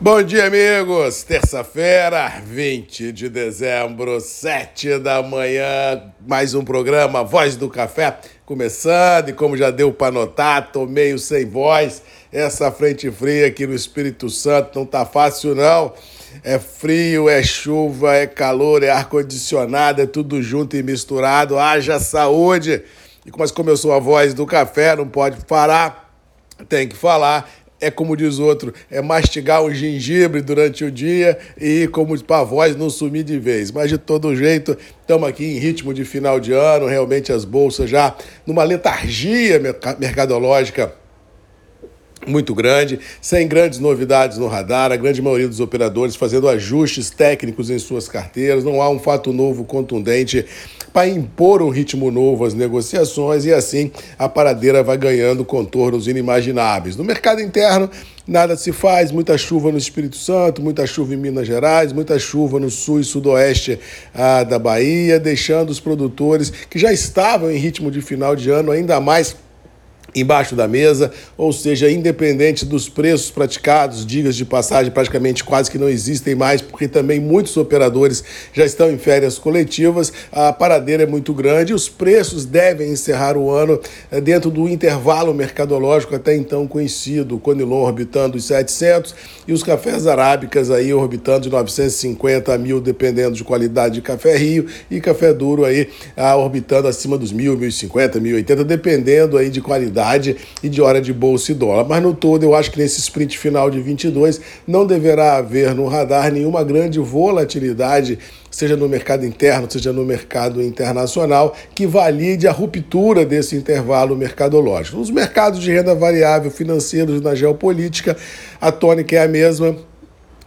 Bom dia, amigos! Terça-feira, 20 de dezembro, 7 da manhã, mais um programa Voz do Café começando. E como já deu para notar, tô meio sem voz. Essa frente fria aqui no Espírito Santo não tá fácil, não. É frio, é chuva, é calor, é ar-condicionado, é tudo junto e misturado. Haja saúde! E mas sou a voz do café, não pode parar, tem que falar é como diz outro, é mastigar um gengibre durante o dia e como para a voz não sumir de vez. Mas de todo jeito, estamos aqui em ritmo de final de ano, realmente as bolsas já numa letargia mercadológica muito grande, sem grandes novidades no radar, a grande maioria dos operadores fazendo ajustes técnicos em suas carteiras, não há um fato novo contundente para impor um ritmo novo às negociações e assim a paradeira vai ganhando contornos inimagináveis. No mercado interno, nada se faz, muita chuva no Espírito Santo, muita chuva em Minas Gerais, muita chuva no sul e sudoeste ah, da Bahia, deixando os produtores que já estavam em ritmo de final de ano ainda mais embaixo da mesa, ou seja, independente dos preços praticados, digas de passagem praticamente quase que não existem mais, porque também muitos operadores já estão em férias coletivas, a paradeira é muito grande, os preços devem encerrar o ano eh, dentro do intervalo mercadológico até então conhecido, o Conilon orbitando os 700 e os cafés arábicas aí orbitando de 950 a 1000, dependendo de qualidade de café Rio, e café duro aí ah, orbitando acima dos 1000, 1050, 1080, dependendo aí de qualidade e de hora de bolsa e dólar. Mas no todo, eu acho que nesse sprint final de 22 não deverá haver no radar nenhuma grande volatilidade seja no mercado interno, seja no mercado internacional, que valide a ruptura desse intervalo mercadológico. Nos mercados de renda variável financeiros na geopolítica, a tônica é a mesma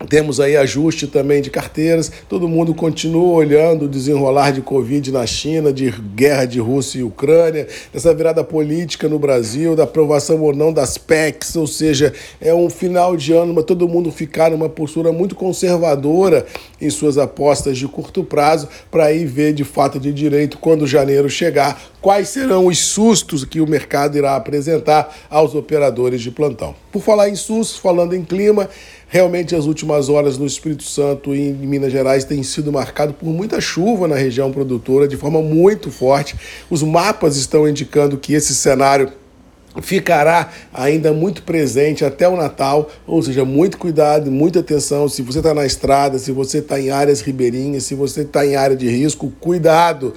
temos aí ajuste também de carteiras. Todo mundo continua olhando o desenrolar de Covid na China, de guerra de Rússia e Ucrânia, dessa virada política no Brasil, da aprovação ou não das PECs, ou seja, é um final de ano, mas todo mundo ficar numa postura muito conservadora em suas apostas de curto prazo, para ir ver de fato de direito quando janeiro chegar, quais serão os sustos que o mercado irá apresentar aos operadores de plantão. Por falar em sustos, falando em clima, Realmente, as últimas horas no Espírito Santo e em Minas Gerais têm sido marcado por muita chuva na região produtora, de forma muito forte. Os mapas estão indicando que esse cenário ficará ainda muito presente até o Natal, ou seja, muito cuidado, muita atenção. Se você está na estrada, se você está em áreas ribeirinhas, se você está em área de risco, cuidado.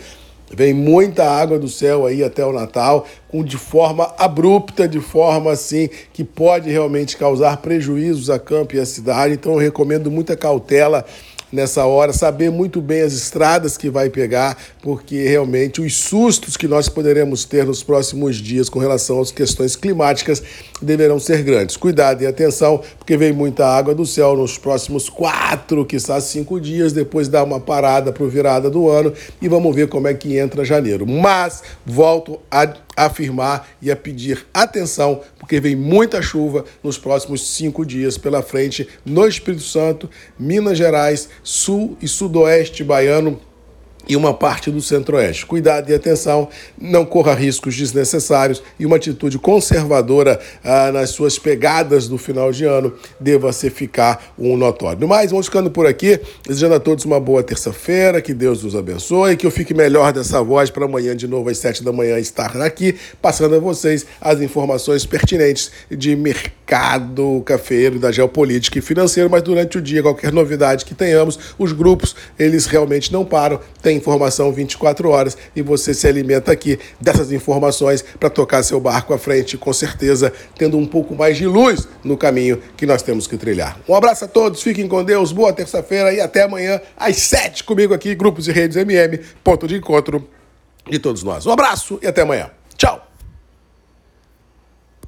Vem muita água do céu aí até o Natal, com de forma abrupta, de forma assim que pode realmente causar prejuízos a campo e à cidade. Então eu recomendo muita cautela nessa hora, saber muito bem as estradas que vai pegar, porque realmente os sustos que nós poderemos ter nos próximos dias com relação às questões climáticas deverão ser grandes. Cuidado e atenção, porque vem muita água do céu nos próximos quatro, quizás cinco dias, depois dá uma parada para virada do ano e vamos ver como é que entra janeiro. Mas volto a afirmar e a pedir atenção, porque vem muita chuva nos próximos cinco dias pela frente no Espírito Santo, Minas Gerais, Sul e Sudoeste baiano e uma parte do Centro-Oeste. Cuidado e atenção, não corra riscos desnecessários e uma atitude conservadora ah, nas suas pegadas do final de ano deva se ficar um notório. No mais, vamos ficando por aqui, desejando a todos uma boa terça-feira, que Deus nos abençoe, que eu fique melhor dessa voz para amanhã de novo às sete da manhã estar aqui, passando a vocês as informações pertinentes de mercado cafeiro, da geopolítica e financeiro, mas durante o dia, qualquer novidade que tenhamos, os grupos, eles realmente não param, tem informação 24 horas e você se alimenta aqui dessas informações para tocar seu barco à frente, com certeza tendo um pouco mais de luz no caminho que nós temos que trilhar. Um abraço a todos, fiquem com Deus, boa terça-feira e até amanhã às 7 comigo aqui, Grupos e Redes MM, ponto de encontro de todos nós. Um abraço e até amanhã. Tchau!